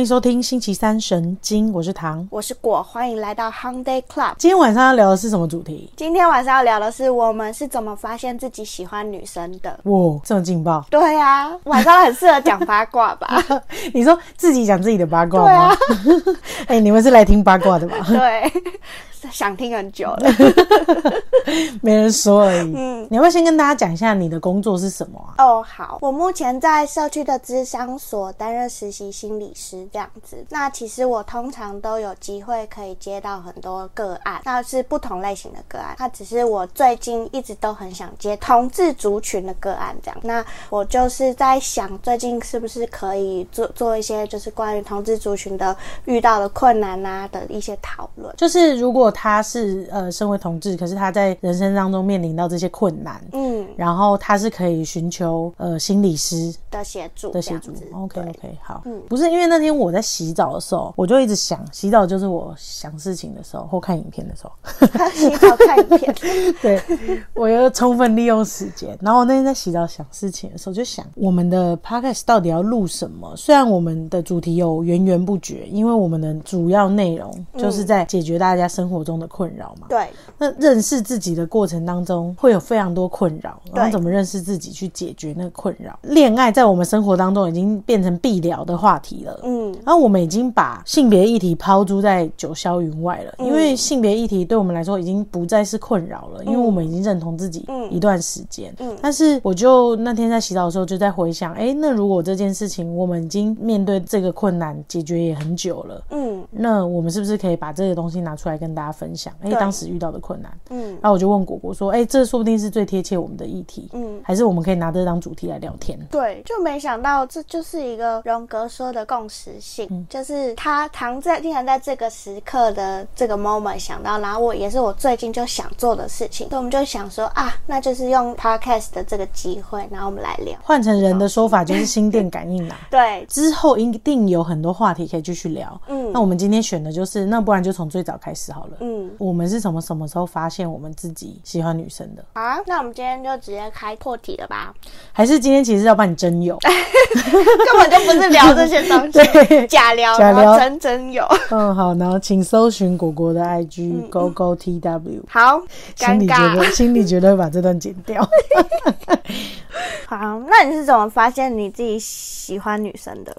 欢迎收听星期三神经，我是唐。我是果，欢迎来到 Hyundai Club。今天晚上要聊的是什么主题？今天晚上要聊的是我们是怎么发现自己喜欢女生的。哇，这么劲爆！对啊，晚上很适合讲八卦吧？你说自己讲自己的八卦对啊吗？，哎、你们是来听八卦的吧？对，想听很久了。没人说而已。嗯你要不要先跟大家讲一下你的工作是什么啊？哦，好，我目前在社区的咨商所担任实习心理师，这样子。那其实我通常都有机会可以接到很多个案，那是不同类型的个案。那只是我最近一直都很想接同志族群的个案，这样。那我就是在想，最近是不是可以做做一些就是关于同志族群的遇到的困难啊的一些讨论。就是如果他是呃身为同志，可是他在人生当中面临到这些困难，嗯然后他是可以寻求呃心理师的协助，的协助。OK OK，好，嗯不是因为那天我在洗澡的时候，我就一直想，洗澡就是我想事情的时候或看影片的时候，洗澡看影片，对我要充分利用时间。然后我那天在洗澡想事情的时候，就想我们的 podcast 到底要录什么？虽然我们的主题有源源不绝，因为我们的主要内容就是在解决大家生活中的困扰嘛。对，那认识自己的过程当中，会有非常多困扰，然后怎么认识自己，去解决那个困扰。恋爱在我们生活当中已经变成必聊的话题了。嗯然后我们已经把性别议题抛诸在九霄云外了，因为性别议题对我们来说已经不再是困扰了，因为我们已经认同自己嗯一段时间。嗯但是我就那天在洗澡的时候就在回想，哎，那如果这件事情我们已经面对这个困难解决也很久了，嗯那我们是不是可以把这个东西拿出来跟大家分享？哎，对当时遇到的困难。嗯然后我就问果果说：“哎、这说不定是最贴切我们的议题，嗯。还是我们可以拿这当主题来聊天？”对，就没想到这就是一个荣格说的共识性，嗯就是他躺在竟然在这个时刻的这个 moment 想到，然后我也是我最近就想做的事情，所以我们就想说啊，那就是用 podcast 的这个机会，然后我们来聊。换成人的说法就是心电感应啦。对，之后一定有很多话题可以继续聊。嗯那我们今天选的就是，那不然就从最早开始好了。嗯，我们是什么什么时候发现我们自己喜欢女生的？啊，那我们今天就直接开破题了吧，还是今天其实要帮你征友？根本就不是聊这些东西，对，假聊，假聊真真有。嗯，好，然后请搜寻果果的 IG g o g o t w。好，心里觉尴尬。得，心里绝对会把这段剪掉。好，那你是怎么发现你自己喜欢女生的？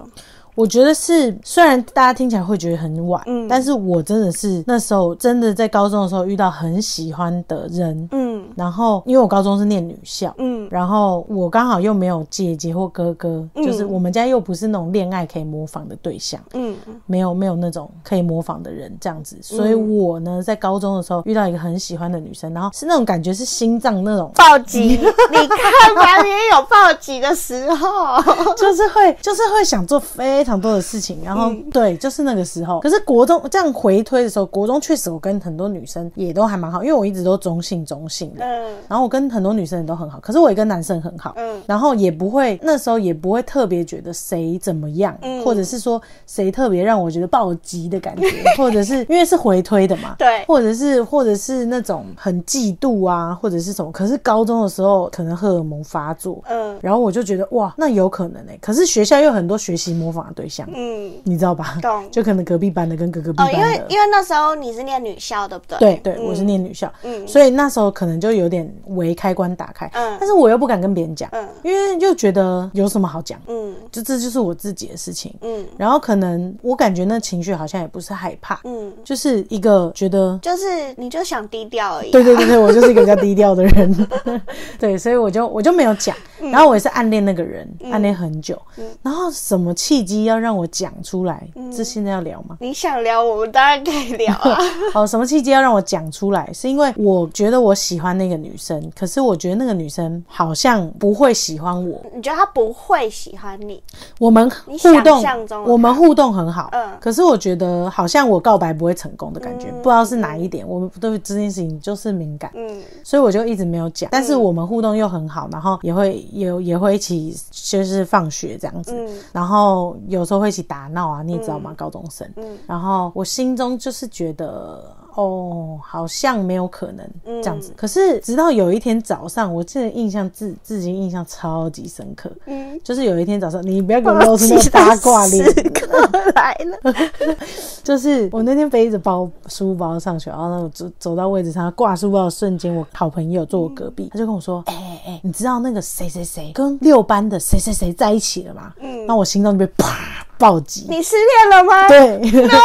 我觉得是，虽然大家听起来会觉得很晚，嗯。但是我真的是那时候真的在高中的时候遇到很喜欢的人，嗯。然后因为我高中是念女校。嗯。然后我刚好又没有姐姐或哥哥，嗯。就是我们家又不是那种恋爱可以模仿的对象，嗯。没有没有那种可以模仿的人这样子，所以我呢在高中的时候遇到一个很喜欢的女生，然后是那种感觉是心脏那种。暴击，你看吧，你也有暴击的时候。就是会，就是会想做非常多的事情，然后、嗯对，就是那个时候。可是国中这样回推的时候，国中确实我跟很多女生也都还蛮好，因为我一直都中性中性的，嗯。然后我跟很多女生也都很好，可是我也跟男生很好，嗯。然后也不会那时候也不会特别觉得谁怎么样，嗯。或者是说谁特别让我觉得暴击的感觉，或者是因为是回推的嘛，对。或者是或者是那种很嫉妒啊，或者是什么。可是高中的时候可能荷尔蒙发作，嗯。然后我就觉得哇，那有可能哎、可是学校又很多学习模仿的对象，嗯，你知道吧？懂。就可能隔壁班的跟隔隔壁哦，班的。因为因为那时候你是念女校，对不对？对对，嗯。我是念女校，嗯。所以那时候可能就有点为开关打开，嗯。但是我又不敢跟别人讲，嗯。因为又觉得有什么好讲，嗯。就这就是我自己的事情。嗯。然后可能我感觉那情绪好像也不是害怕，嗯，就是一个觉得就是你就想低调而已、啊。对对对对，我就是一个比较低调的人，对，所以我就我就没有讲。然后我也是暗恋那个人，暗恋很久。然后什么契机要让我讲出来？这现在要聊吗？你想聊，我们当然可以聊啊。哦，什么契机要让我讲出来？是因为我觉得我喜欢那个女生，可是我觉得那个女生好像不会喜欢我。你觉得她不会喜欢你？我们互动中，我们互动很好，嗯可是我觉得好像我告白不会成功的感觉，不知道是哪一点。我们对这件事情就是敏感，嗯所以我就一直没有讲。但是我们互动又很好，然后也会也也会一起就是放学这样子，嗯然后有时候会一起打闹啊，你也知道吗？高中生，嗯然后我心中就是觉得哦，好像没有可能嗯这样子。可是直到有一天早上，我记得印象至至今印象超级深刻，嗯，就是有一天早上，你不要给我露出那个八卦脸，时刻来了，就是我那天背着包书包上学，然后呢我走走到位置上挂书包的瞬间，我好朋友坐我隔壁，他就跟我说：“哎哎哎，你知道那个谁谁谁跟六班的谁谁谁在一起了吗？”嗯，那我心脏就被啪暴击。你失恋了吗？对，哦，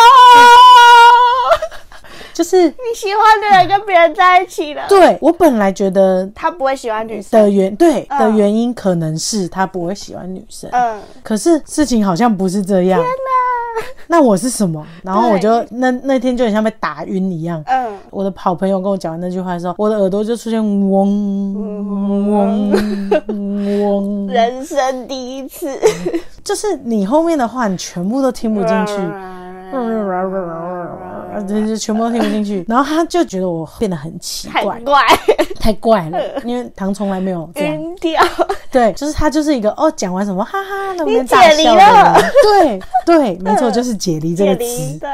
就是你喜欢的人跟别人在一起了，对我本来觉得他不会喜欢女生。的原对嗯。的原因可能是他不会喜欢女生，嗯，可是事情好像不是这样。那我是什么？然后我就那那天就很像被打晕一样。嗯，我的好朋友跟我讲完那句话的时候，我的耳朵就出现嗡嗡。嗡，人生第一次，就是你后面的话你全部都听不进去。对，就全部都听不进去，然后他就觉得我变得很奇怪很，怪，太怪了，因为唐从来没有这样。晕掉。对，就是他就是一个哦，讲完什么哈哈，能不能大解离笑的了人。对对，没错，就是解离这个解离，词。对，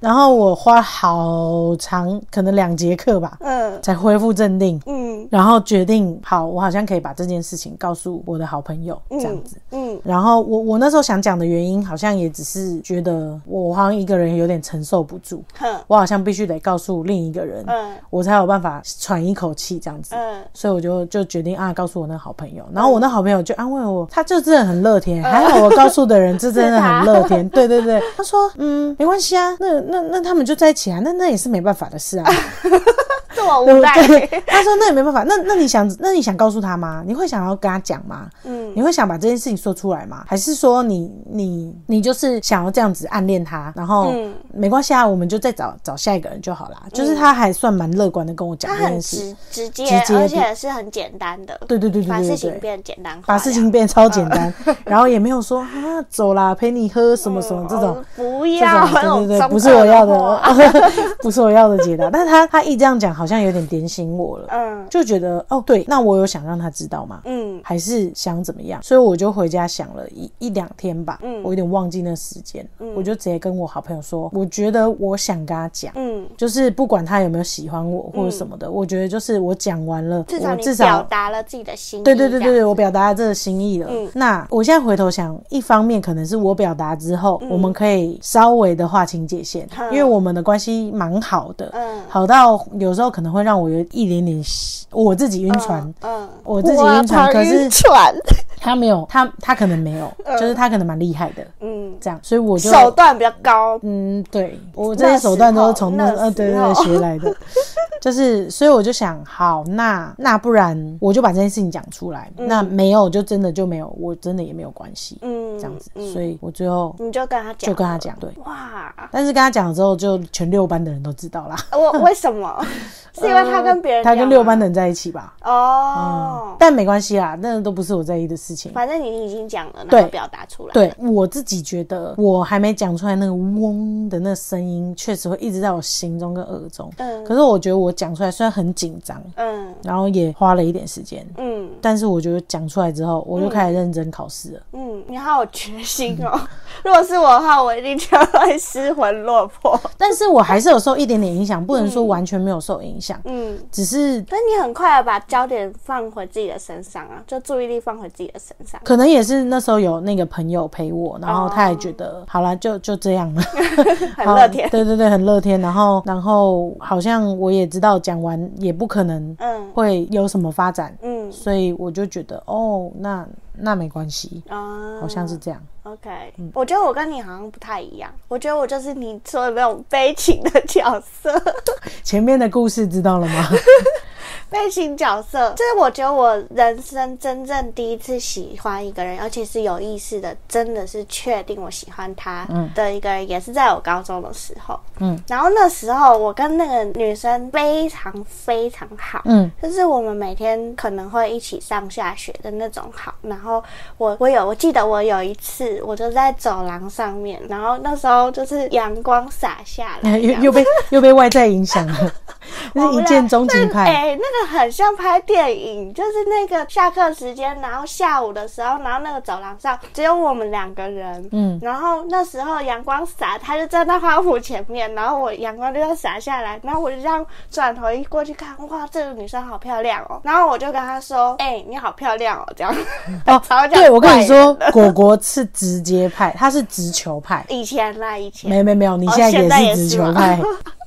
然后我花好长，可能两节课吧，嗯才恢复镇定。嗯然后决定，好，我好像可以把这件事情告诉我的好朋友，这样子。嗯然后我我那时候想讲的原因，好像也只是觉得我好像一个人有点承受不住，哼。我好像必须得告诉另一个人，嗯。我才有办法喘一口气这样子。嗯，所以我就就决定啊，告诉我那个好朋友，然后我那好朋友就安慰我，他就真的很乐天，还好我告诉的人 这真的很乐天，对对对，他说嗯没关系啊，那那那他们就在一起啊，那那也是没办法的事啊，这么对不无奈。对？他说那也没办法，那那你想那你想告诉他吗？你会想要跟他讲吗？嗯你会想把这件事情说出来吗？还是说你你你就是想要这样子暗恋他，然后嗯没关系啊，我们就再找找下一个人就好啦。就是他还算蛮乐观的跟我讲他很这件事，直直接，直接而且是很简单的，对对对对把对对对。事情变简单化，把事情变超简单，然后也没有说啊走啦陪你喝什么什么这种。哦不要，对对对，不是我要的话，不是我要的解答。但是他他一这样讲，好像有点点醒我了，嗯。就觉得哦，对，那我有想让他知道吗？嗯。还是想怎么样？所以我就回家想了一一两天吧，嗯。我有点忘记那时间，我就直接跟我好朋友说，我觉得我想跟他讲。嗯，就是不管他有没有喜欢我或者什么的，我觉得就是我讲完了，至少你我至少表达了自己的心意，对对对对对，我表达了这个心意了。嗯。那我现在回头想，一方面可能是我表达之后，我们可以稍微的划清界限，嗯。因为我们的关系蛮好的，嗯。好到有时候可能会让我有一点点我自己晕船。嗯，我自己晕船可是船，他没有，他他可能没有，就是他可能蛮厉害的，嗯，这样，所以我就手段比较高，嗯，对我这些手段都是从那那呃对对学来的，就是所以我就想，好，那那不然我就把这件事情讲出来，那没有就真的就没有，我真的也没有关系，嗯，这样子，嗯。所以我最后你就跟他讲，就跟他讲，对，哇，但是跟他讲了之后，就全六班的人都知道啦，我为什么？是因为他跟别人他跟六班的人在一起吧，哦，但没关系啦，那都不是我在意的事情。反正你已经讲了，然后表达出来，对我自己觉得，我还没讲出来那个嗡的那声音，确实会一直在我心中跟耳中。嗯可是我觉得我讲出来虽然很紧张，嗯然后也花了一点时间，嗯但是我觉得讲出来之后，我就开始认真考试了。嗯，你好有决心哦。如果是我的话，我一定就会失魂落魄。但是我还是有受一点点影响，不能说完全没有受影响，嗯，只是但你很快的把焦点放回自己的身上啊，就注意力放回自己的身上。可能也是那时候有那个朋友陪我，然后他也觉得、好了，就就这样了，很乐天好对对对，很乐天。然后然后好像我也知道讲完也不可能嗯会有什么发展，嗯所以我就觉得哦，那那没关系，啊，好像是这样。OK，、我觉得我跟你好像不太一样。我觉得我就是你说的那种悲情的角色，前面的故事知道了吗？悲情角色。这是我觉得我人生真正第一次喜欢一个人，而且是有意识的，真的是确定我喜欢他的一个人，也是在我高中的时候。嗯，然后那时候我跟那个女生非常非常好。嗯就是我们每天可能会一起上下学的那种好，然后我我有我记得我有一次我就在走廊上面，然后那时候就是阳光洒下来，又又被又被外在影响了，是一见钟情派。哎、那个很像拍电影，就是那个下课时间，然后下午的时候，然后那个走廊上只有我们两个人，嗯。然后那时候阳光洒，他就站在花圃前面，然后我阳光就要洒下来，然后我就这样转头一过去看，哇，这个女生好漂亮哦，然后我就跟他说，哎、你好漂亮哦，这样，哦 对，我跟你说，果果是直接派，他是直球派。以前啦，以前。没没没有，你哦现在也是直球派。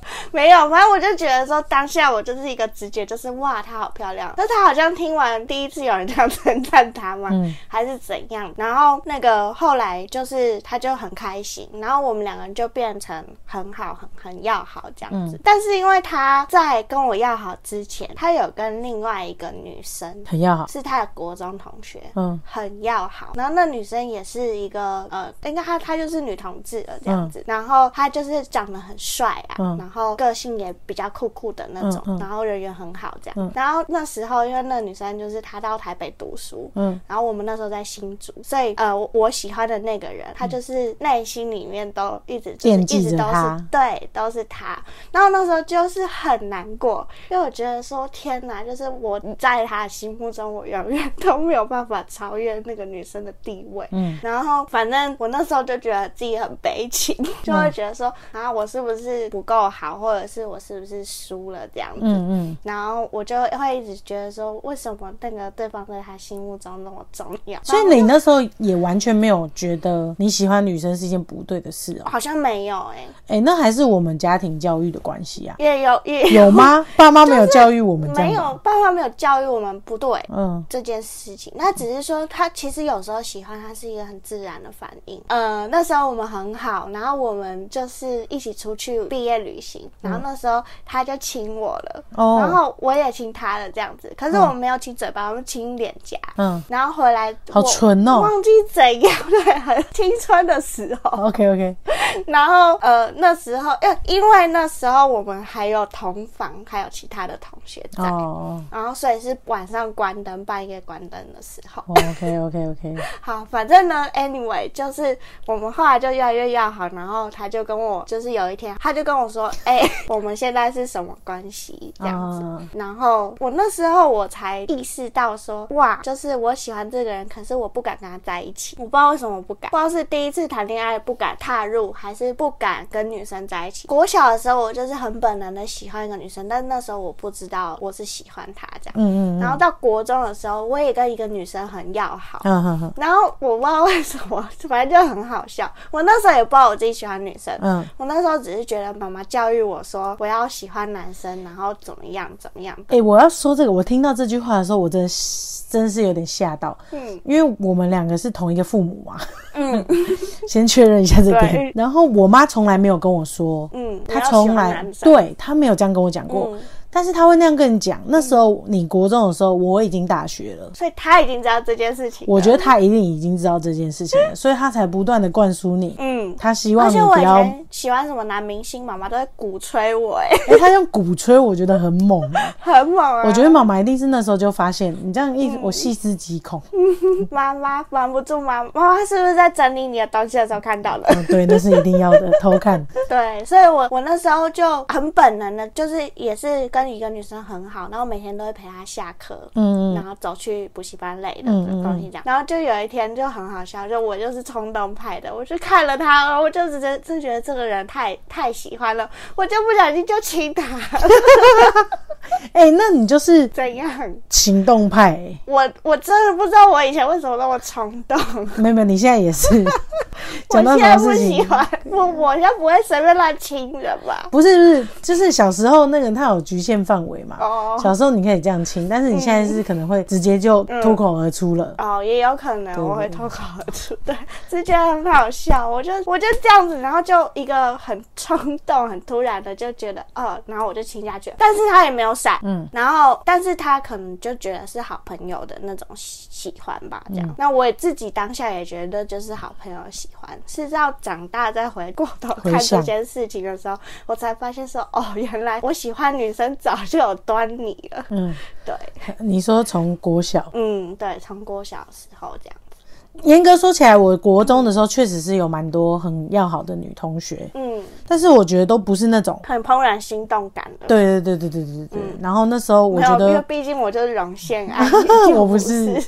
没有，反正我就觉得说，当下我就是一个直觉，就是哇，她好漂亮。那她好像听完第一次有人这样称赞她嘛，嗯还是怎样？然后那个后来就是她就很开心，然后我们两个人就变成很好、很很要好这样嗯子。但是因为她在跟我要好之前，她有跟另外一个女生，很要好。是她的国中同学，嗯很要好。然后那女生也是一个呃，应该她她就是女同志了这样子。嗯然后她就是长得很帅啊，嗯然后个性也比较酷酷的那种，嗯嗯然后人缘很好这样。嗯然后那时候因为那女生就是她到台北读书，嗯然后我们那时候在新竹，所以呃，我我喜欢的那个人，他就是内心里面都一直就是一直都是对，都是他。然后那时候就是很难过，因为我觉得说天哪，就是我在他的心目中，我永远都没有办法超越那个女生的地位。嗯然后反正我那时候就觉得自己很悲情，就会觉得说啊，我是不是不够好，或者是我是不是输了这样子。嗯嗯，然后我就会一直觉得说，为什么那个对方在他心目中那么重要？所以你那时候也完全没有觉得你喜欢女生是一件不对的事哦。好像没有哎、哎、那还是我们家庭教育的关系啊？也有也有吗？爸妈没有教育我们这没？有爸妈没有教育我们不对。嗯这件事情，那只是说他其实有时候喜欢他是一个很自然的反应。呃，那时候我们很好，然后我们就是一起出去毕业旅行，然后那时候他就亲我了，哦然后我也亲他了，这样子。可是我们没有亲嘴巴，我们亲脸颊。嗯然后回来，好我纯哦忘记怎样，对，很青春的时候。，OK OK，然后呃，那时候，因为因为那时候我们还有同房，还有其他的同学在，哦然后所以是晚上关灯，半夜关灯的时候。哦，OK OK OK，好，反正呢，anyway，就是我们后来就越来越要好，然后他就跟我，就是有一天他就跟我说，哎、我们现在是什么关系这样子。啊然后我那时候我才意识到说，哇，就是我喜欢这个人，可是我不敢跟他在一起。我不知道为什么我不敢，不知道是第一次谈恋爱不敢踏入，还是不敢跟女生在一起。国小的时候，我就是很本能的喜欢一个女生，但是那时候我不知道我是喜欢她这样。嗯嗯然后到国中的时候，我也跟一个女生很要好。嗯哼哼，然后我不知道为什么，反正就很好笑。我那时候也不知道我自己喜欢女生，嗯我那时候只是觉得妈妈教育对我说我要喜欢男生，然后怎么样怎么样。哎、我要说这个，我听到这句话的时候，我真的真的是有点吓到，嗯因为我们两个是同一个父母嘛，嗯先确认一下这点。然后我妈从来没有跟我说，嗯，她从来对她没有这样跟我讲过，但是他会那样跟你讲。那时候你国中的时候，我已经大学了。所以他已经知道这件事情。我觉得他一定已经知道这件事情了，所以他才不断的灌输你。嗯。他希望你不要，喜欢什么男明星，妈妈都会鼓吹我，哎，他用鼓吹，我觉得很猛、欸。很猛啊！我觉得妈妈一定是那时候就发现你这样嗯一，我细思极恐。妈妈瞒不住妈妈，妈妈是不是在整理你的东西的时候看到了？嗯，对，那是一定要的，偷看。对，所以我我那时候就很本能的，就是也是跟一个女生很好，然后每天都会陪她下课，嗯然后走去补习班类的嗯嗯。东西这样。然后就有一天就很好笑，就我就是冲动派的，我就看了她，然后我就直接就觉得这个人太太喜欢了，我就不小心就亲他，哎、那你就是怎样？行动派、欸，我我真的不知道我以前为什么那么冲动。妹妹，你现在也是我 讲到现在不？喜欢，我我现在不会随便乱亲人吧？不是不是，就是小时候那个他有局限范围嘛。哦小时候你可以这样亲，但是你现在是可能会直接就脱口而出了。哦，也有可能我会脱口而出，对，是觉得很好笑。我就我就这样子，然后就一个很冲动、很突然的就觉得，哦，然后我就亲下去了，但是他也没有闪，嗯，然后但是他可能就觉得是好朋友的那种喜喜欢吧，这样。那我也自己当下也觉得就是好朋友喜欢，是到长大再回过头看这件事情的时候，我才发现说，哦，原来我喜欢女生早就有端倪了，嗯，对。你说从国小，嗯，对，从国小的时候这样。子。严格说起来我国中的时候确实是有蛮多很要好的女同学。嗯。但是我觉得都不是那种很怦然心动感对对对对对对对然后那时候我觉得毕竟我就是荣幸啊 我不是。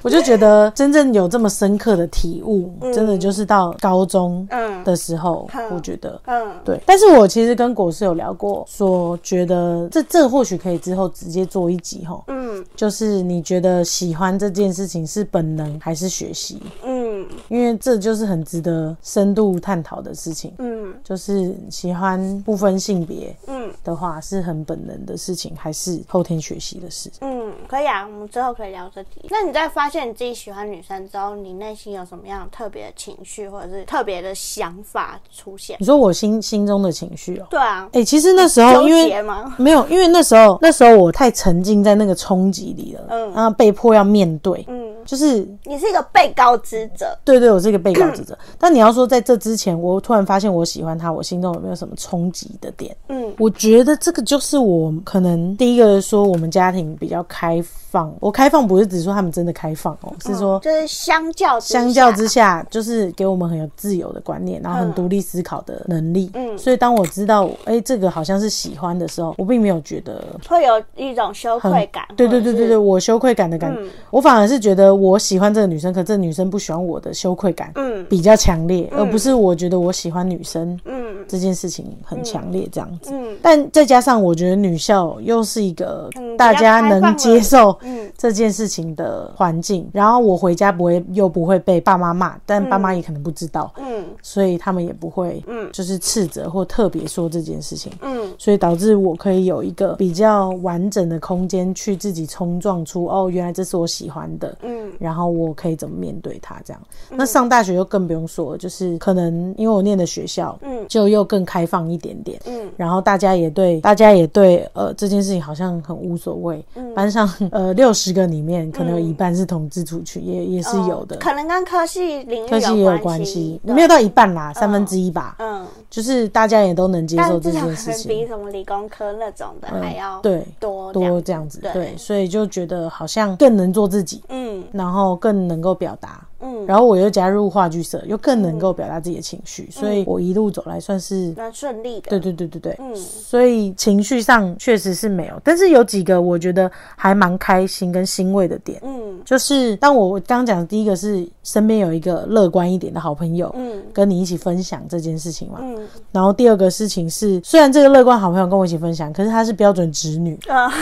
我就觉得真正有这么深刻的体悟真的就是到高中嗯。的时候我觉得。嗯。对。但是我其实跟果师有聊过说觉得这这或许可以之后直接做一集哈嗯。就是你觉得喜欢这件事情是本能还是学习？嗯因为这就是很值得深度探讨的事情。嗯就是喜欢不分性别嗯的话，是很本能的事情，还是后天学习的事？嗯，可以啊，我们之后可以聊这题。那你在发现你自己喜欢女生之后，你内心有什么样特别的情绪或者是特别的想法出现？你说我心心中的情绪哦、对啊，哎、其实那时候因为？没有，因为那时候那时候我太沉浸在那个冲击里了，嗯然后被迫要面对，嗯，就是你是一个被告知者。对对，我是一个被告知者。但你要说在这之前，我突然发现我喜欢他，我心中有没有什么冲击的点？嗯我觉得这个就是我可能第一个说我们家庭比较开放。我开放不是只说他们真的开放哦，是说就是相较之相较之下，就是给我们很有自由的观念，然后很嗯独立思考的能力。嗯所以当我知道，哎、这个好像是喜欢的时候，我并没有觉得会有一种羞愧感。对对对对对，，我羞愧感的感觉，嗯我反而是觉得我喜欢这个女生，可这个女生不喜欢我的羞愧感嗯。比较强烈，而不是我觉得我喜欢女生嗯。这件事情很强烈这样子。嗯。但再加上我觉得女校又是一个嗯大家能接受嗯。这件事情的环境，然后我回家不会又不会被爸妈骂，但爸妈也可能不知道，嗯所以他们也不会嗯。就是斥责或特别说这件事情。嗯。所以导致我可以有一个比较完整的空间去自己冲撞出哦，原来这是我喜欢的，嗯。然后我可以怎么面对它这样。那上大学就更不用说了，就是可能因为我念的学校，嗯。就又更开放一点点。嗯。然后大家也对，大家也对，呃，这件事情好像很无所谓。嗯。班上呃六十个里面，可能有一半是同志族群，也也是有的。哦，可能跟科系领域科系也有关关系，没有到一半啦，三分之一吧。嗯，就是大家也都能接受这件事情。能比。什么理工科那种的还要对多多这这样子，对。对，所以就觉得好像更能做自己，嗯。然后更能够表达，嗯，然后我又加入话剧社，又更能够表达自己的情绪，所以我一路走来算是。蛮顺利的。对对对对对，嗯。所以情绪上确实是没有，但是有几个我觉得还蛮开心跟欣慰的点，嗯。就是当我刚刚讲的第一个是身边有一个乐观一点的好朋友，嗯。跟你一起分享这件事情嘛。嗯。然后第二个事情是，虽然这个乐观好朋友跟我一起分享，可是她是标准直女，啊。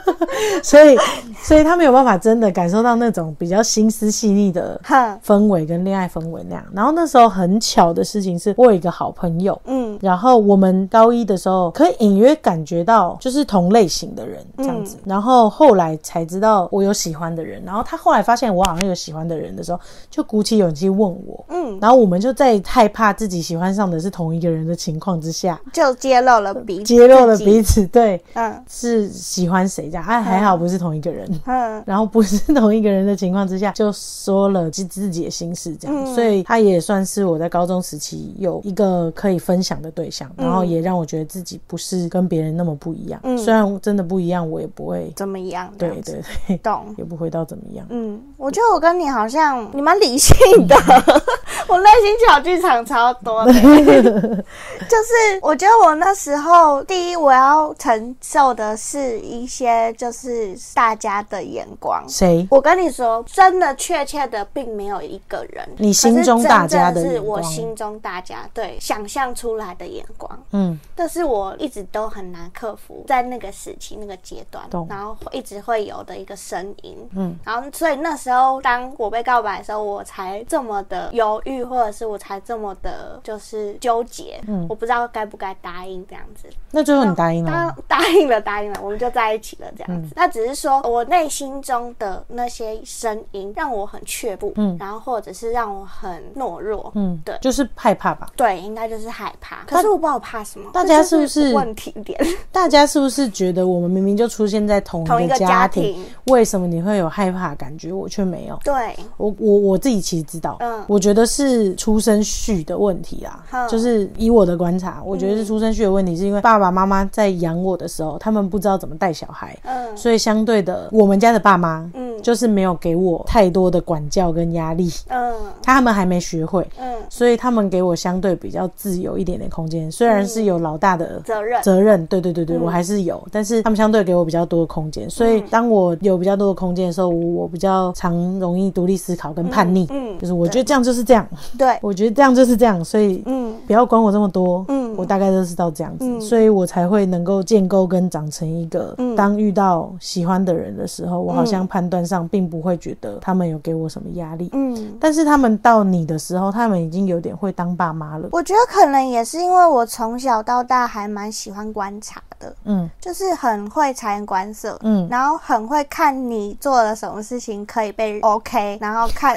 所以所以她没有办法真的感受到那种比较心思细腻的哼氛围跟恋爱氛围那样。然后那时候很巧的事情是，我有一个好朋友。嗯然后我们高一的时候，可以隐约感觉到就是同类型的人这样子。然后后来才知道我有喜欢的人。然后他后来发现我好像有喜欢的人的时候，就鼓起勇气问我。嗯，然后我们就在害怕自己喜欢上的是同一个人的情况之下，就揭露了彼此揭露了彼此对嗯是喜欢谁这样。哎，还好不是同一个人。嗯然后不是同一个人的情况之下，就说了自自己的心事，这样，嗯所以他也算是我在高中时期有一个可以分享的对象，然后也让我觉得自己不是跟别人那么不一样。嗯虽然真的不一样，我也不会，怎么样？这对对对，懂。也不会到怎么样。嗯，我觉得我跟你好像，你蛮理性的，我内心小剧场超多的。就是我觉得我那时候，第一我要承受的是一些就是大家的眼光。谁？我跟你说，真的确切的并没有一个人，你心中大家的我心中大家对想象出来的眼光。嗯，这是我一直都很难克服在那个时期那个阶段懂，然后一直会有的一个声音，嗯，然后所以那时候当我被告白的时候，我才这么的犹豫，或者是我才这么的就是纠结，嗯我不知道该不该答应这样子。那最后你答应了当吗？答应了，答应了，我们就在一起了，这样嗯子。那只是说我内心中的那些声音让我很却步，嗯然后或者是让我很懦弱，嗯，对就是害怕吧。对，应该就是害怕。可是我不知道我怕什么，大家是是不是问题点？大家是不是觉得我们明明就出现在同同一个家家庭庭，为什么你会有害怕的感觉，我却没有？对，我我我自己其实知道，嗯我觉得是出生序的问题啦。嗯就是以我的观察，我觉得是出生序的问题，是因为爸爸妈妈在养我的时候，他们不知道怎么带小孩，嗯。所以相对的，我们家的爸妈嗯。就是没有给我太多的管教跟压力，嗯。他们还没学会，嗯，所以他们给我相对比较自由一点点空间。虽然是有老大的责任，责任，对对对嗯。对，我还是有，但是他们相对给我比较多的空间，所以当我有比较多的空间的时候，我比较常容易独立思考跟叛逆，嗯。就是我觉得这样就是这样，对，我觉得这样就是这样，所以嗯。不要管我这么多，嗯我大概就是到这样子，嗯。所以我才会能够建构跟长成一个，嗯。当遇到喜欢的人的时候，我好像判断上并不会觉得他们有给我什么压力，嗯。但是他们到你的时候，他们已经有点会当爸妈了，我觉得可能也是因为我从小到大还蛮喜欢观察的，嗯。就是很会察言观色，嗯，然后很会看你做了什么事情可以被 OK，然后看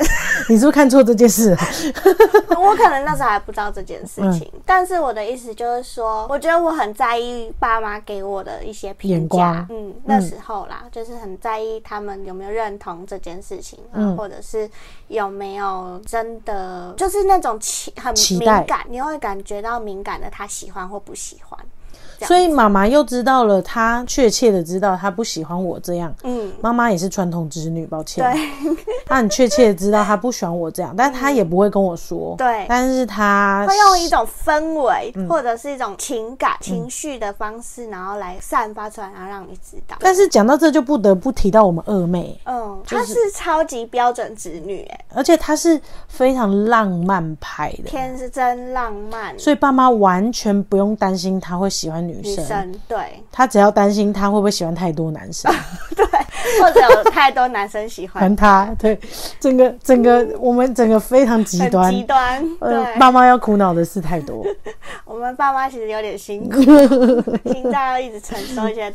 你是不是看错这件事了？我可能那时候还不知道这件事情，嗯但是我的意思就是说，我觉得我很在意爸妈给我的一些评价，嗯，那时候啦，就是很在意他们有没有认同这件事情，嗯嗯，或者是有没有真的就是那种期很敏感，你会感觉到敏感的他喜欢或不喜欢，所以妈妈又知道了，她确切的知道她不喜欢我这样。嗯，妈妈也是传统直女，抱歉。对，她很确切的知道她不喜欢我这样，但她也不会跟我说。对。但是她会用一种氛围、嗯。或者是一种情感、情绪的方式，然后来散发出来，然后让你知道。但是讲到这就不得不提到我们二妹，嗯，她是超级标准直女，哎，而且她是非常浪漫派的，天是真浪漫，所以爸妈完全不用担心她会喜欢女女生，生对她只要担心她会不会喜欢太多男生，对，或者有太多男生喜欢还她。对，整个整个我们整个非常极端。极端，呃，对，爸妈要苦恼的事太多。我们爸妈其实有点辛苦，心脏要一直承受一些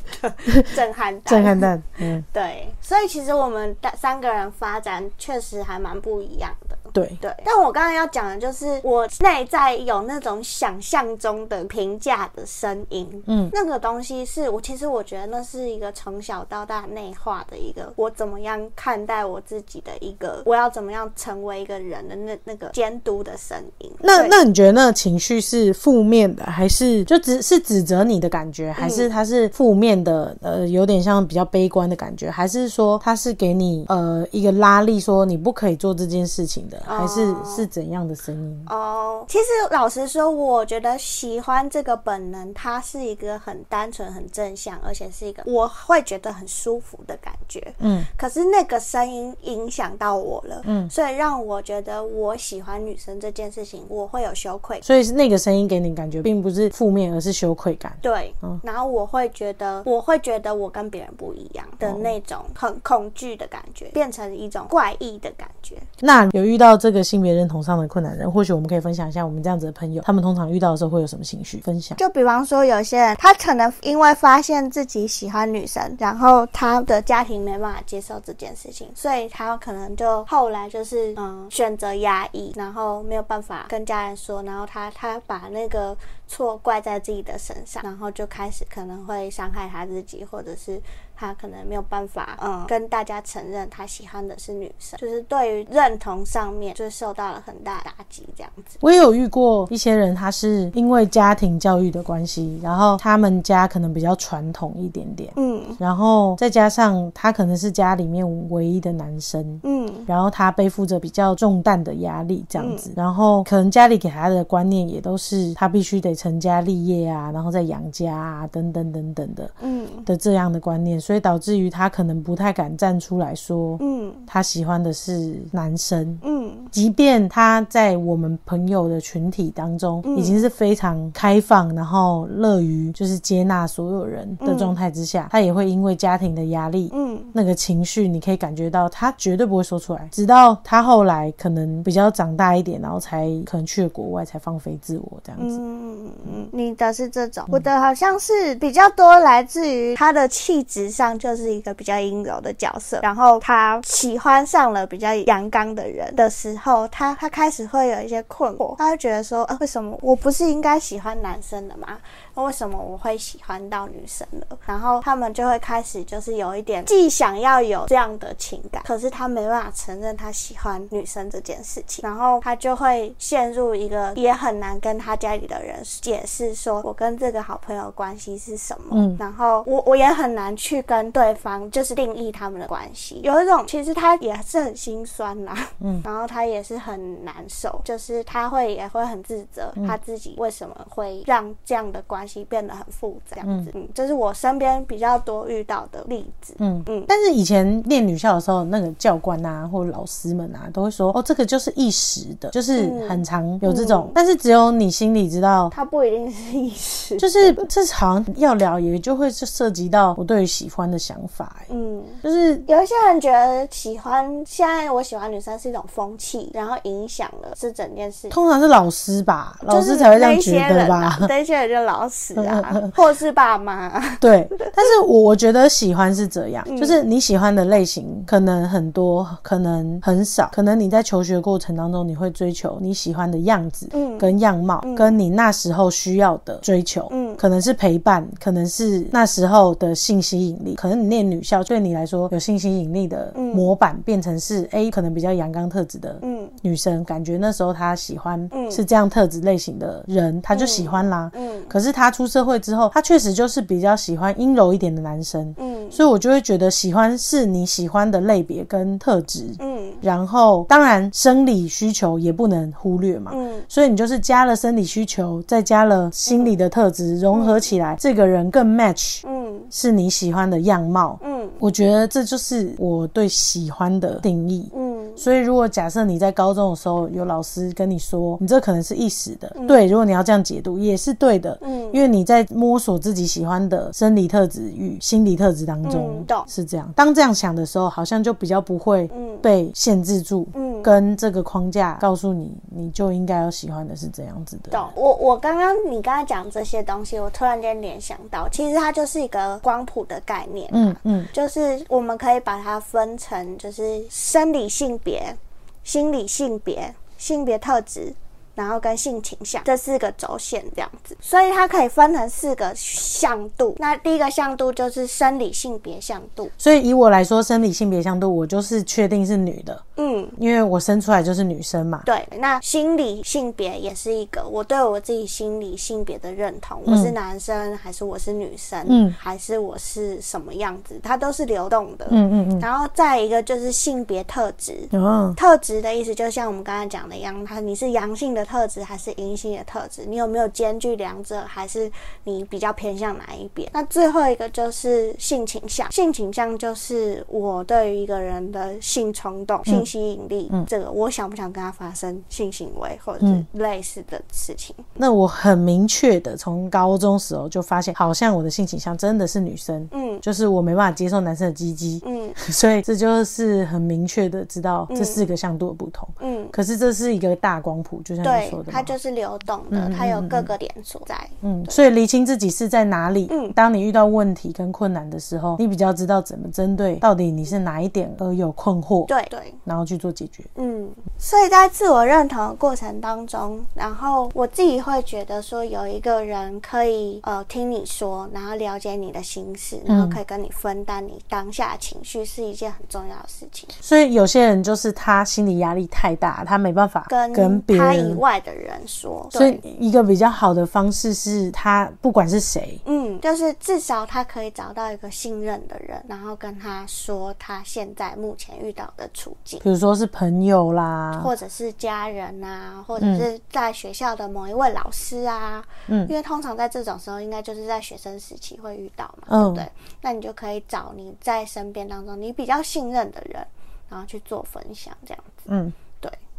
震撼弹震撼弹，嗯，对，所以其实我们的三个人发展确实还蛮不一样的。对，对，但我刚刚要讲的就是我内在有那种想象中的评价的声音，嗯那个东西是我其实我觉得那是一个从小到大内化的一个我怎么样看待我自己的一个我要怎么样成为一个人的那那个监督的声音。那那你觉得那个情绪是负面的，还是就只是指责你的感觉，还是它是负面的？呃，有点像比较悲观的感觉，还是说它是给你呃一个拉力，说你不可以做这件事情的，还是哦是怎样的声音？哦，其实老实说，我觉得喜欢这个本能，它是一个很单纯、很正向，而且是一个我会觉得很舒服的感觉。嗯，可是那个声音影响到我了，嗯所以让我觉得我喜欢女生这件事情，我会有羞愧。所以是那个声音给你感觉并不是负面，而是羞愧感。对，嗯然后我会觉得，我会觉得我跟别人不一样的那种很恐惧的感觉，变成一种怪异的感觉。那有遇到到这个性别认同上的困难人，或许我们可以分享一下我们这样子的朋友，他们通常遇到的时候会有什么情绪分享？就比方说，有些人他可能因为发现自己喜欢女生，然后他的家庭没办法接受这件事情，所以他可能就后来就是嗯选择压抑，然后没有办法跟家人说，然后他他把那个错怪在自己的身上，然后就开始可能会伤害他自己，或者是他可能没有办法嗯。跟大家承认他喜欢的是女生，就是对于认同上面就受到了很大打击，这样子。我也有遇过一些人，他是因为家庭教育的关系，然后他们家可能比较传统一点点，嗯。然后再加上他可能是家里面唯一的男生。嗯。然后他背负着比较重担的压力，这样子，然后可能家里给他的观念也都是他必须得成家立业啊，然后再养家啊，等等等等的嗯。的这样的观念，所以导致于他可能不太敢站出来说嗯。他喜欢的是男生，嗯。即便他在我们朋友的群体当中已经是非常开放，然后乐于就是接纳所有人的状态之下，他也会因为家庭的压力。嗯。那个情绪，你可以感觉到他绝对不会说出来，直到他后来可能比较长大一点，然后才可能去了国外，才放飞自我这样子。嗯嗯嗯，你的是这种，我的好像是比较多来自于他的气质上就是一个比较阴柔的角色，然后他喜欢上了比较阳刚的人的时候，他他开始会有一些困惑，他会觉得说，啊，为什么我不是应该喜欢男生的吗？为什么我会喜欢到女生了？然后他们就会开始就是有一点既想要有这样的情感，可是他没办法承认他喜欢女生这件事情，然后他就会陷入一个也很难跟他家里的人解释说我跟这个好朋友关系是什么，嗯。然后我我也很难去跟对方就是定义他们的关系，有一种其实他也是很心酸啦，嗯，然后他也是很难受，就是他会也会很自责，嗯。他自己为什么会让这样的关系变得很复杂，这样子，嗯，这是我身边比较多遇到的例子，嗯嗯但是以前念女校的时候，那个教官啊或者老师们啊，都会说哦，这个就是一时的，就是嗯很常有这种，但是只有你心里知道。他不一定是一时，就是 这好像要聊，也就会是涉及到我对于喜欢的想法、欸，嗯。就是有一些人觉得喜欢，现在我喜欢女生是一种风气，然后影响了这整件事。通常是老师吧，老师才会这样觉得吧？那些人就老死啊，或是爸妈。对，但是我我觉得喜欢是这样，嗯。就是你喜欢的类型可能很多，可能很少，可能你在求学过程当中，你会追求你喜欢的样子，嗯。跟样貌，跟你那时候需要的追求，嗯。可能是陪伴，可能是那时候的性吸引力，可能你念女校对你来说有性吸引力的模板变成是 A，可能比较阳刚特质的嗯。女生，感觉那时候她喜欢嗯。是这样特质类型的人，她就喜欢啦。嗯。可是她出社会之后，他确实就是比较喜欢阴柔一点的男生，嗯。所以我就会觉得喜欢是你喜欢的类别跟特质，嗯。然后当然生理需求也不能忽略嘛。嗯。所以你就是加了生理需求，再加了心理的特质，融合起来，这个人更 match 嗯。是你喜欢的样貌。嗯。我觉得这就是我对喜欢的定义。嗯所以，如果假设你在高中的时候有老师跟你说，你这可能是一时的，对，如果你要这样解读也是对的，嗯。因为你在摸索自己喜欢的生理特质与心理特质当中嗯是这样。当这样想的时候，好像就比较不会嗯。被限制住，嗯跟这个框架告诉你，你就应该要喜欢的是怎样子的。懂。我我刚刚你刚才讲这些东西，我突然间联想到，其实它就是一个光谱的概念。嗯嗯就是我们可以把它分成，就是生理性别、心理性别、性别特质，然后跟性倾向这四个轴线这样子，所以它可以分成四个向度。那第一个向度就是生理性别向度，所以以我来说，生理性别向度，我就是确定是女的，嗯，因为我生出来就是女生嘛。对。那心理性别也是一个我对我自己心理性别的认同，我是男生还是我是女生，嗯还是我是什么样子，它都是流动的。嗯嗯嗯，然后再一个就是性别特质，哦，特质的意思，就像我们刚才讲的一样，它你是阳性的特质还是阴性的特质？你有没有兼具两者，还是你比较偏向哪一边？那最后一个就是性倾向，性倾向就是我对于一个人的性冲动、性吸引力，这个我想不想跟他发生性行为，或者是类似的事情。那我很明确的从高中时候就发现，好像我的性倾向真的是女生，嗯就是我没办法接受男生的鸡鸡，嗯 所以这就是很明确的知道这四个向度的不同。嗯，可是这是一个大光谱，就像你说，的嘛，它就是流动的，它有各个点所在。嗯，所以厘清自己是在哪里。嗯当你遇到问题跟困难的时候，你比较知道怎么针对到底你是哪一点而有困惑，对对，然后去做解决。嗯，所以在自我认同的过程当中，然后我自己会觉得说，有一个人可以呃听你说，然后了解你的心事，然后可以跟你分担你当下情绪，是一件很重要的事情。所以有些人就是他心理压力太大，他没办法跟他以。外的人说，所以，一个比较好的方式是他不管是谁，嗯，就是至少他可以找到一个信任的人，然后跟他说他现在目前遇到的处境。比如说是朋友啦，或者是家人啊，或者是在学校的某一位老师啊，嗯因为通常在这种时候，应该就是在学生时期会遇到嘛，嗯对不对？那你就可以找你在身边当中你比较信任的人，然后去做分享，这样子。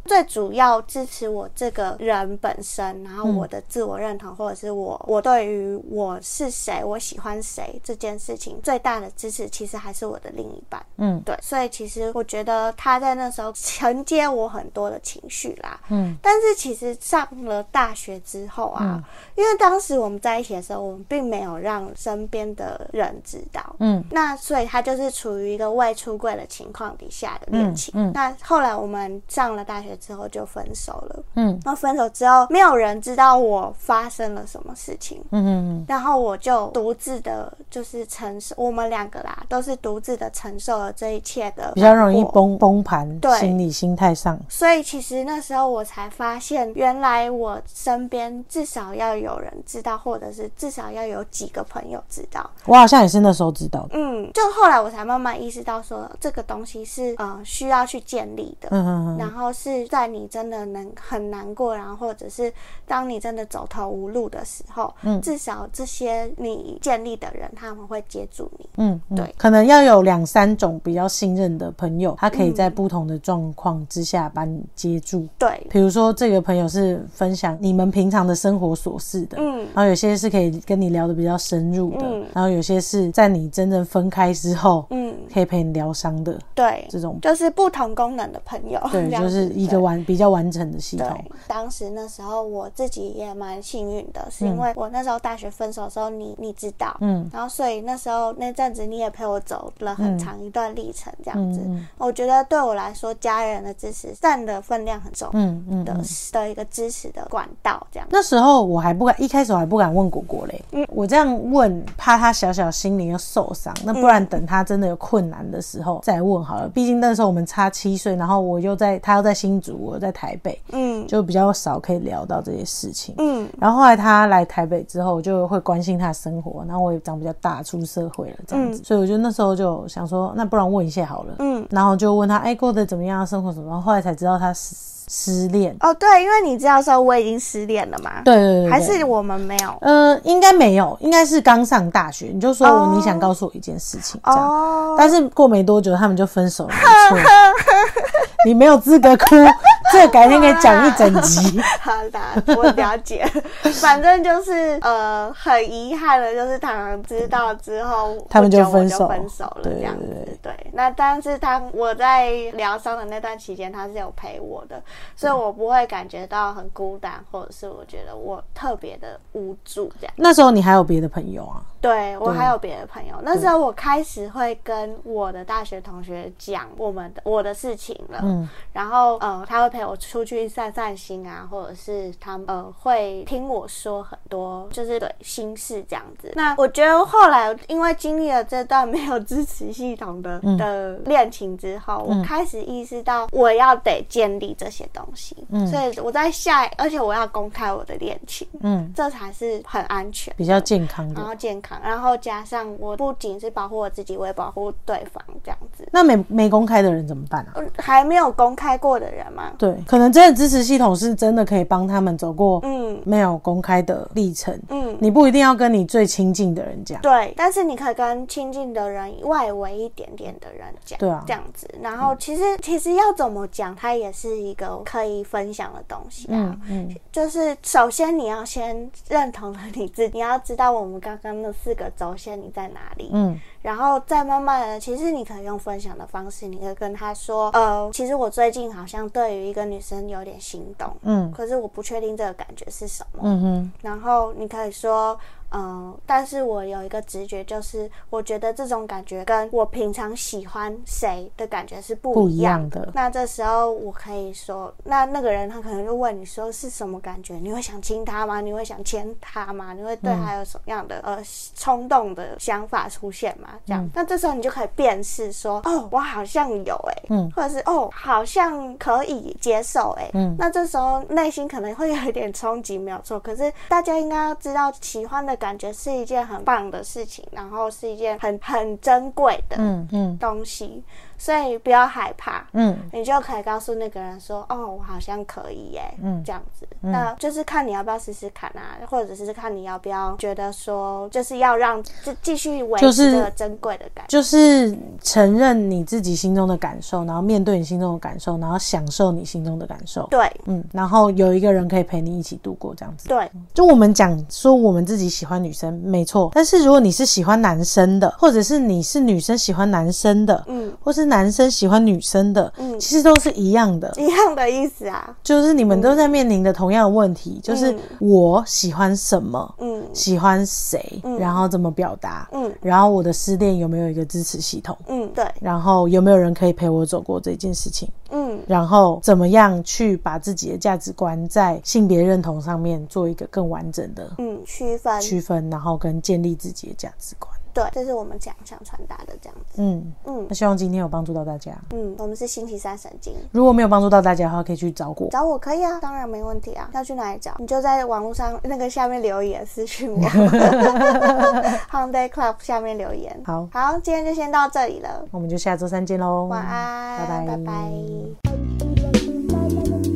最主要支持我这个人本身，然后我的自我认同，或者是我我对于我是谁，我喜欢谁这件事情最大的支持，其实还是我的另一半。嗯对，所以其实我觉得他在那时候承接我很多的情绪啦。嗯，但是其实上了大学之后啊，因为当时我们在一起的时候，我们并没有让身边的人知道。嗯，那所以他就是处于一个未出柜的情况底下的恋情。嗯嗯那后来我们上了大学之后就分手了。嗯然后分手之后，没有人知道我发生了什么事情。嗯嗯然后我就独自的，就是承受，我们两个啦，都是独自的承受了这一切的，比较容易。崩崩盘，对心理心态上。所以其实那时候我才发现，原来我身边至少要有人知道，或者是至少要有几个朋友知道。我好像也是那时候知道的。嗯，就后来我才慢慢意识到说，这个东西是呃需要去建立的。嗯嗯嗯，然后是在你真的能很难过，然后或者是当你真的走投无路的时候，嗯至少这些你建立的人他们会接住你。嗯，嗯对可能要有两三种比较信任的朋友，他可以在不同的状况之下把你接住。对，比如说，这个朋友是分享你们平常的生活琐事的，嗯然后有些是可以跟你聊的比较深入的，嗯然后有些是在你真正分开之后，嗯，可以陪你疗伤的对，这种，就是不同功能的朋友，对，就是一个完比较完整的系统。对，当时那时候我自己也蛮幸运的，是因为我那时候大学分手的时候，你你知道，嗯然后所以那时候那阵子你也陪我走了很长一段历程，这样子，嗯我觉得对我来说，家人的支持占的分量很重嗯嗯的、嗯。的一个支持的管道，这样。那时候我还不敢，一开始我还不敢问果果嘞。嗯我这样问，怕他小小心灵又受伤。那不然等他真的有困难的时候再问好了。毕竟那时候我们差七岁，然后我又在他又在新竹，我在台北，嗯就比较少可以聊到这些事情。嗯然后后来他来台北之后，我就会关心他的生活，然后我也长比较大，出社会了这样子，所以我就那时候就想说，那不然问一下好了。嗯。然后就问他，哎，过得怎么样？生活怎么？样后后来才知道他失失恋。哦，对，因为你知道说我已经失恋了嘛，对对对对，还是我们没有。呃，应该没有，应该是刚上大学，你就说哦。你想告诉我一件事情这样，哦，但是过没多久他们就分手了，没错，你没有资格哭，这改天可以讲一整集。好的，我了解。反正就是呃，很遗憾的，就是他们知道之后，他们就分手分手了对这样子。对对，那但是他我在疗伤的那段期间，他是有陪我的，所以我不会感觉到很孤单，或者是我觉得我特别的无助这样。那时候你还有别的朋友啊？对我还有别的朋友，那时候我开始会跟我的大学同学讲我们的我的事情了，嗯然后呃他会陪我出去散散心啊，或者是他们呃会听我说很多就是对心事这样子。那我觉得后来因为经历了这段没有支持系统的、嗯的恋情之后，我开始意识到我要得建立这些东西，嗯所以我在下，而且我要公开我的恋情，嗯，这才是很安全。比较健康的然。后健康，然后加上我不仅是保护我自己，我也保护对方，这样子。那没没公开的人怎么办啊？呃还没有公开过的人吗，对，可能真的支持系统是真的可以帮他们走过嗯没有公开的历程。嗯，你不一定要跟你最亲近的人讲。对。但是你可以跟亲近的人外围一点点的人讲，对啊这样子。然后其实其实要怎么讲，它也是一个可以分享的东西啊。嗯嗯就是首先你要先认同了你自己，你要知道我们刚刚那四个轴线你在哪里，嗯然后再慢慢的，其实你可以用分享的方式，你可以跟他说，呃，其实我最近好像对于一个女生有点心动，嗯可是我不确定这个感觉是什么。嗯哼然后你可以说，嗯、但是我有一个直觉，就是我觉得这种感觉跟我平常喜欢谁的感觉是不不一样的那这时候我可以说，那那个人他可能就问你说是什么感觉？你会想亲他吗？你会想牵他吗？你会对他有什么样的、呃冲动的想法出现吗？这样，那这时候你就可以辨识说，哦，我好像有哎、嗯或者是哦，好像可以接受哎、嗯那这时候内心可能会有一点冲击，没有错。可是大家应该要知道，喜欢的感觉是一件很棒的事情，然后是一件很很珍贵的嗯嗯。东西，所以不要害怕。嗯你就可以告诉那个人说：“哦，我好像可以耶。”嗯这样子，那就是看你要不要试试看啊，或者是看你要不要觉得说，就是要让继继续维就是持这个珍贵的感觉。就是承认你自己心中的感受，然后面对你心中的感受，然后享受你心中的感受。对嗯，然后有一个人可以陪你一起度过这样子。对，就我们讲说我们自己喜欢女生，没错。但是如果你是喜欢男生的，或者是你是女生喜欢男生的，嗯，或是男生喜欢女生的，嗯其实都是一样的。一样的意思啊。就是你们都在面临的同样的问题，就是我喜欢什么，嗯喜欢谁，然后怎么表达，嗯然后我的失恋有没有一个支持系统，嗯，对，然后有没有人可以陪我走过这件事情。嗯嗯然后怎么样去把自己的价值观在性别认同上面做一个更完整的嗯，区分，区分，然后跟建立自己的价值观。对，这是我们想想传达的这样子。嗯，嗯那希望今天有帮助到大家。嗯，我们是星期三神经。如果没有帮助到大家的话，可以去找我。找我可以啊，当然没问题啊。要去哪里找？你就在网络上那个下面留言私讯我 h o n Day Club 下面留言。好，好，今天就先到这里了，我们就下周三见喽。晚安，拜拜拜拜